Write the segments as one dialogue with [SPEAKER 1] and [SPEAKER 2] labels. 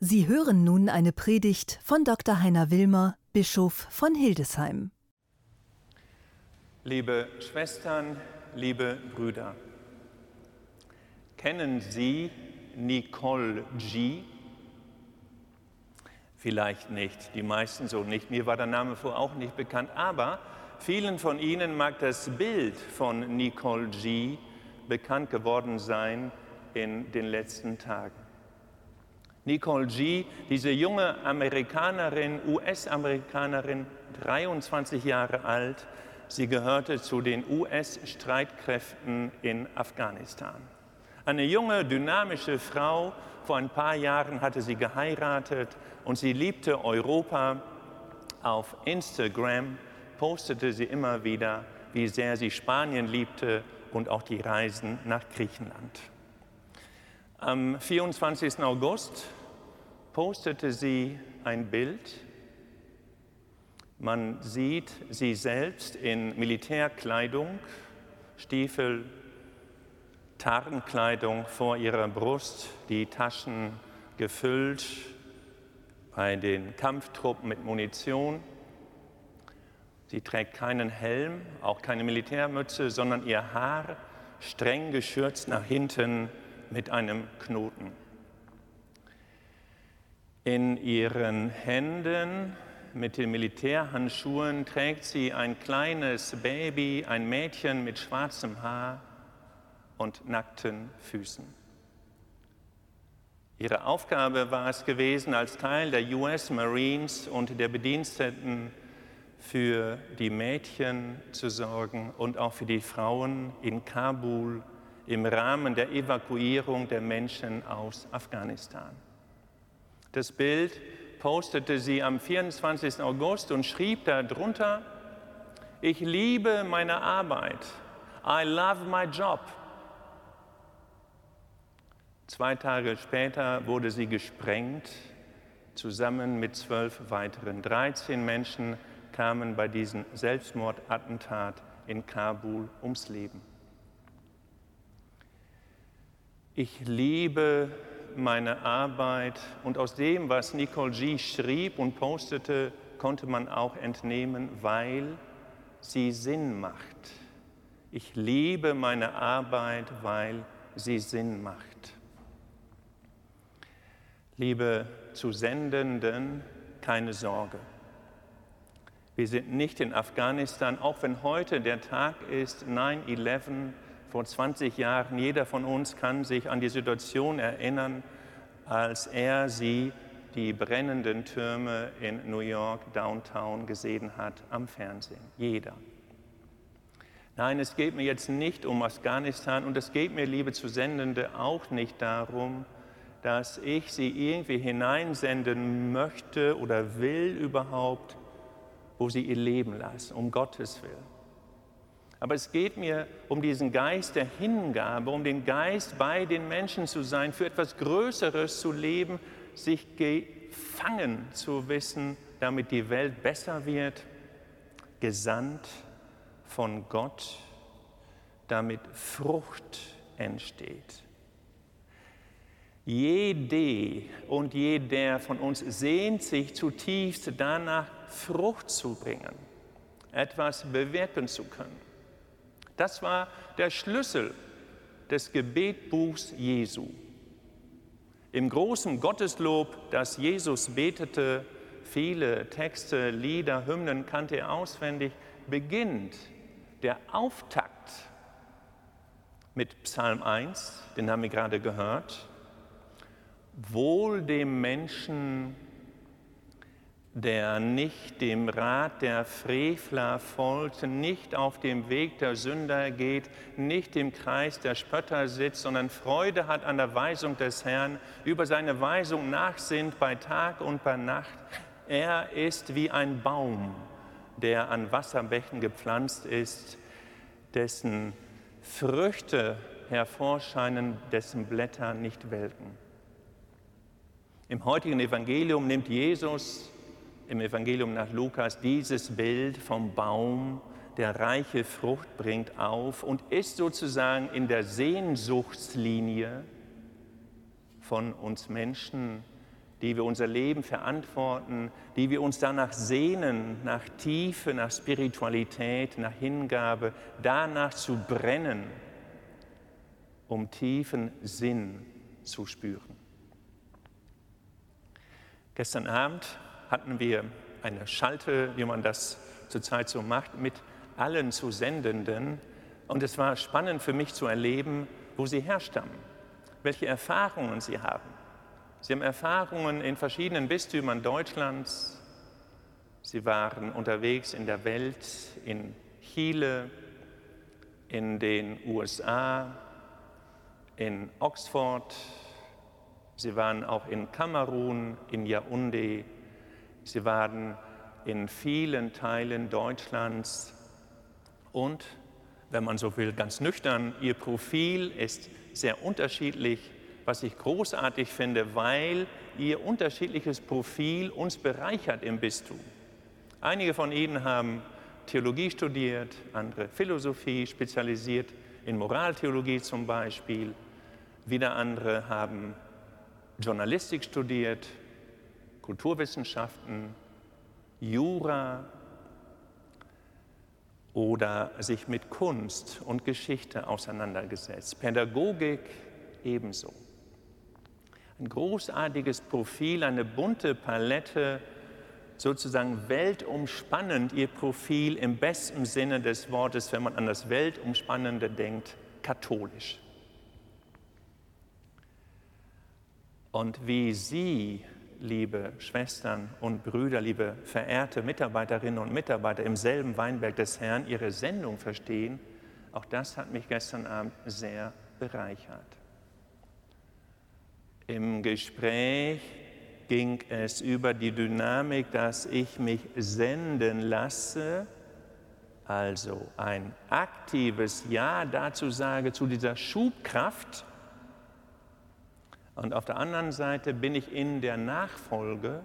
[SPEAKER 1] Sie hören nun eine Predigt von Dr. Heiner Wilmer, Bischof von Hildesheim.
[SPEAKER 2] Liebe Schwestern, liebe Brüder, kennen Sie Nicole G? Vielleicht nicht, die meisten so nicht. Mir war der Name vorher auch nicht bekannt, aber vielen von Ihnen mag das Bild von Nicole G bekannt geworden sein in den letzten Tagen. Nicole G., diese junge Amerikanerin, US-Amerikanerin, 23 Jahre alt, sie gehörte zu den US-Streitkräften in Afghanistan. Eine junge, dynamische Frau, vor ein paar Jahren hatte sie geheiratet und sie liebte Europa. Auf Instagram postete sie immer wieder, wie sehr sie Spanien liebte und auch die Reisen nach Griechenland. Am 24. August postete sie ein Bild. Man sieht sie selbst in Militärkleidung, Stiefel, Tarnkleidung vor ihrer Brust, die Taschen gefüllt bei den Kampftruppen mit Munition. Sie trägt keinen Helm, auch keine Militärmütze, sondern ihr Haar streng geschürzt nach hinten mit einem Knoten. In ihren Händen mit den Militärhandschuhen trägt sie ein kleines Baby, ein Mädchen mit schwarzem Haar und nackten Füßen. Ihre Aufgabe war es gewesen, als Teil der US Marines und der Bediensteten für die Mädchen zu sorgen und auch für die Frauen in Kabul im Rahmen der Evakuierung der Menschen aus Afghanistan. Das Bild postete sie am 24. August und schrieb darunter, ich liebe meine Arbeit. I love my job. Zwei Tage später wurde sie gesprengt, zusammen mit zwölf weiteren. 13 Menschen kamen bei diesem Selbstmordattentat in Kabul ums Leben. Ich liebe meine Arbeit und aus dem, was Nicole G. schrieb und postete, konnte man auch entnehmen, weil sie Sinn macht. Ich liebe meine Arbeit, weil sie Sinn macht. Liebe Zusendenden, keine Sorge. Wir sind nicht in Afghanistan, auch wenn heute der Tag ist 9-11 vor 20 Jahren. Jeder von uns kann sich an die Situation erinnern, als er sie, die brennenden Türme in New York, Downtown, gesehen hat am Fernsehen. Jeder. Nein, es geht mir jetzt nicht um Afghanistan und es geht mir, liebe Zusendende, auch nicht darum, dass ich sie irgendwie hineinsenden möchte oder will überhaupt, wo sie ihr Leben lassen, um Gottes Willen. Aber es geht mir um diesen Geist der Hingabe, um den Geist, bei den Menschen zu sein, für etwas Größeres zu leben, sich gefangen zu wissen, damit die Welt besser wird, gesandt von Gott, damit Frucht entsteht. Jede und jeder von uns sehnt sich zutiefst danach, Frucht zu bringen, etwas bewirken zu können. Das war der Schlüssel des Gebetbuchs Jesu. Im großen Gotteslob, das Jesus betete, viele Texte, Lieder, Hymnen kannte er auswendig, beginnt der Auftakt mit Psalm 1, den haben wir gerade gehört. Wohl dem Menschen, der nicht dem Rat der Frevler folgt, nicht auf dem Weg der Sünder geht, nicht im Kreis der Spötter sitzt, sondern Freude hat an der Weisung des Herrn, über seine Weisung nachsinnt bei Tag und bei Nacht. Er ist wie ein Baum, der an Wasserbächen gepflanzt ist, dessen Früchte hervorscheinen, dessen Blätter nicht welken. Im heutigen Evangelium nimmt Jesus im Evangelium nach Lukas dieses Bild vom Baum, der reiche Frucht bringt, auf und ist sozusagen in der Sehnsuchtslinie von uns Menschen, die wir unser Leben verantworten, die wir uns danach sehnen, nach Tiefe, nach Spiritualität, nach Hingabe, danach zu brennen, um tiefen Sinn zu spüren. Gestern Abend hatten wir eine Schalte, wie man das zurzeit so macht, mit allen Zusendenden. Und es war spannend für mich zu erleben, wo sie herstammen, welche Erfahrungen sie haben. Sie haben Erfahrungen in verschiedenen Bistümern Deutschlands. Sie waren unterwegs in der Welt, in Chile, in den USA, in Oxford. Sie waren auch in Kamerun, in Yaoundé. Sie waren in vielen Teilen Deutschlands. Und, wenn man so will, ganz nüchtern, ihr Profil ist sehr unterschiedlich was ich großartig finde, weil ihr unterschiedliches Profil uns bereichert im Bistum. Einige von ihnen haben Theologie studiert, andere Philosophie, spezialisiert in Moraltheologie zum Beispiel. Wieder andere haben Journalistik studiert, Kulturwissenschaften, Jura oder sich mit Kunst und Geschichte auseinandergesetzt, Pädagogik ebenso ein großartiges Profil, eine bunte Palette, sozusagen weltumspannend ihr Profil im besten Sinne des Wortes, wenn man an das Weltumspannende denkt, katholisch. Und wie Sie, liebe Schwestern und Brüder, liebe verehrte Mitarbeiterinnen und Mitarbeiter im selben Weinberg des Herrn, Ihre Sendung verstehen, auch das hat mich gestern Abend sehr bereichert. Im Gespräch ging es über die Dynamik, dass ich mich senden lasse, also ein aktives Ja dazu sage, zu dieser Schubkraft. Und auf der anderen Seite bin ich in der Nachfolge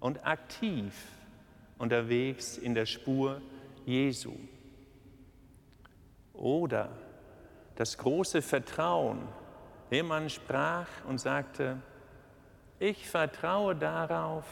[SPEAKER 2] und aktiv unterwegs in der Spur Jesu. Oder das große Vertrauen, Jemand sprach und sagte, ich vertraue darauf,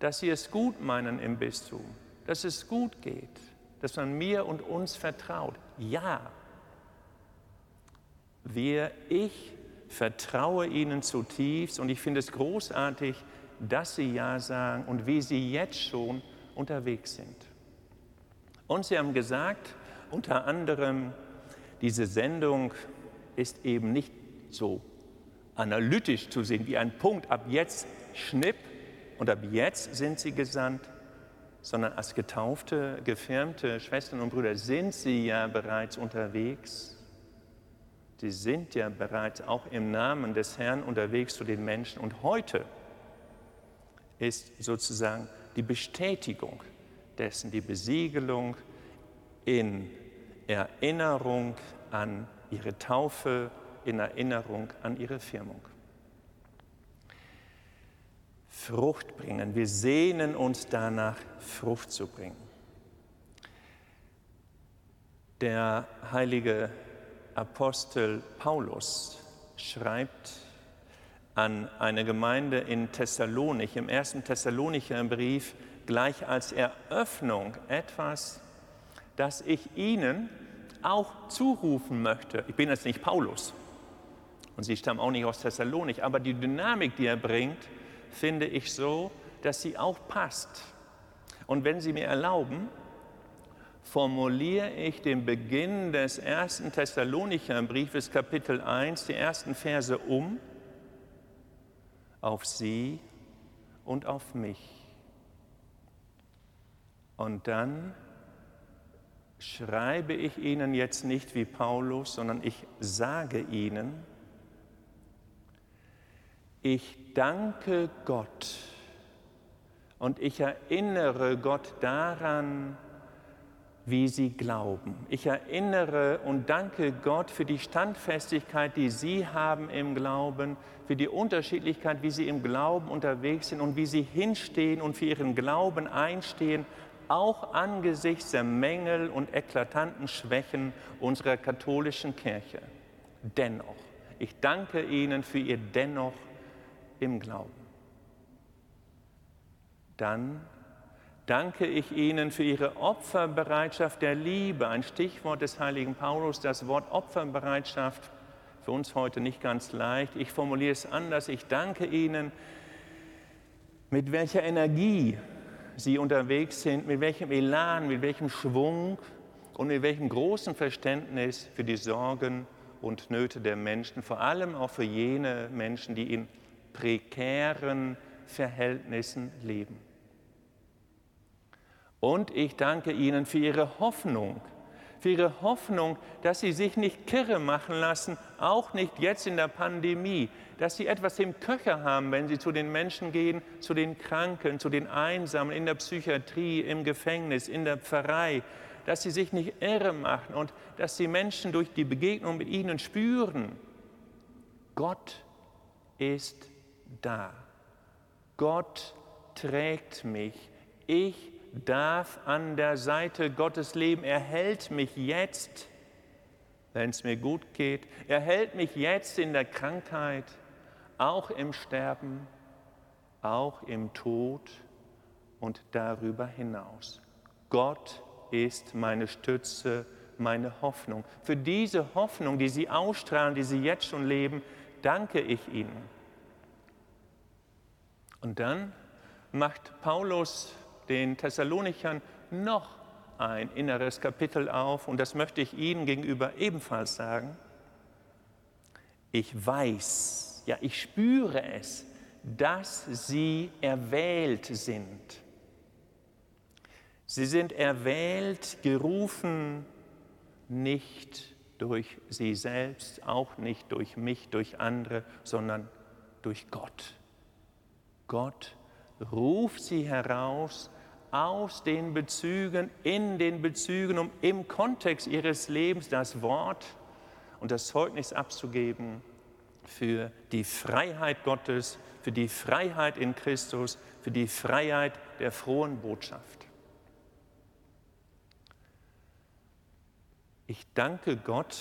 [SPEAKER 2] dass Sie es gut meinen im Bistum, dass es gut geht, dass man mir und uns vertraut. Ja, wir, ich vertraue Ihnen zutiefst und ich finde es großartig, dass Sie Ja sagen und wie Sie jetzt schon unterwegs sind. Und Sie haben gesagt, unter anderem, diese Sendung ist eben nicht so analytisch zu sehen, wie ein Punkt, ab jetzt schnipp und ab jetzt sind sie gesandt, sondern als getaufte, gefirmte Schwestern und Brüder sind sie ja bereits unterwegs. Sie sind ja bereits auch im Namen des Herrn unterwegs zu den Menschen. Und heute ist sozusagen die Bestätigung dessen, die Besiegelung in Erinnerung an ihre Taufe in Erinnerung an ihre Firmung. Frucht bringen. Wir sehnen uns danach, Frucht zu bringen. Der heilige Apostel Paulus schreibt an eine Gemeinde in Thessalonik, im ersten Thessalonicher Brief, gleich als Eröffnung etwas, das ich Ihnen auch zurufen möchte. Ich bin jetzt nicht Paulus, und sie stammen auch nicht aus Thessalonik. Aber die Dynamik, die er bringt, finde ich so, dass sie auch passt. Und wenn Sie mir erlauben, formuliere ich den Beginn des ersten Thessalonicher Briefes, Kapitel 1, die ersten Verse um auf Sie und auf mich. Und dann schreibe ich Ihnen jetzt nicht wie Paulus, sondern ich sage Ihnen, ich danke Gott und ich erinnere Gott daran, wie sie glauben. Ich erinnere und danke Gott für die Standfestigkeit, die sie haben im Glauben, für die Unterschiedlichkeit, wie sie im Glauben unterwegs sind und wie sie hinstehen und für ihren Glauben einstehen, auch angesichts der Mängel und eklatanten Schwächen unserer katholischen Kirche. Dennoch, ich danke Ihnen für Ihr Dennoch im Glauben. Dann danke ich Ihnen für Ihre Opferbereitschaft der Liebe, ein Stichwort des heiligen Paulus, das Wort Opferbereitschaft für uns heute nicht ganz leicht. Ich formuliere es anders. Ich danke Ihnen, mit welcher Energie Sie unterwegs sind, mit welchem Elan, mit welchem Schwung und mit welchem großen Verständnis für die Sorgen und Nöte der Menschen, vor allem auch für jene Menschen, die in prekären Verhältnissen leben. Und ich danke Ihnen für Ihre Hoffnung, für Ihre Hoffnung, dass Sie sich nicht kirre machen lassen, auch nicht jetzt in der Pandemie, dass Sie etwas im Köcher haben, wenn Sie zu den Menschen gehen, zu den Kranken, zu den Einsamen, in der Psychiatrie, im Gefängnis, in der Pfarrei, dass Sie sich nicht irre machen und dass Sie Menschen durch die Begegnung mit Ihnen spüren, Gott ist da. Gott trägt mich. Ich darf an der Seite Gottes leben. Er hält mich jetzt, wenn es mir gut geht. Er hält mich jetzt in der Krankheit, auch im Sterben, auch im Tod und darüber hinaus. Gott ist meine Stütze, meine Hoffnung. Für diese Hoffnung, die Sie ausstrahlen, die Sie jetzt schon leben, danke ich Ihnen. Und dann macht Paulus den Thessalonichern noch ein inneres Kapitel auf und das möchte ich Ihnen gegenüber ebenfalls sagen. Ich weiß, ja, ich spüre es, dass Sie erwählt sind. Sie sind erwählt, gerufen, nicht durch Sie selbst, auch nicht durch mich, durch andere, sondern durch Gott. Gott ruft sie heraus aus den Bezügen, in den Bezügen, um im Kontext ihres Lebens das Wort und das Zeugnis abzugeben für die Freiheit Gottes, für die Freiheit in Christus, für die Freiheit der frohen Botschaft. Ich danke Gott,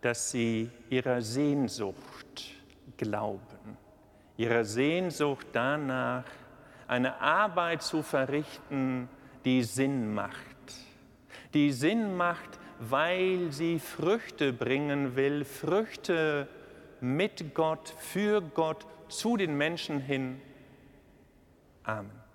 [SPEAKER 2] dass Sie ihrer Sehnsucht glauben, ihrer Sehnsucht danach, eine Arbeit zu verrichten, die Sinn macht. Die Sinn macht, weil sie Früchte bringen will, Früchte mit Gott, für Gott, zu den Menschen hin. Amen.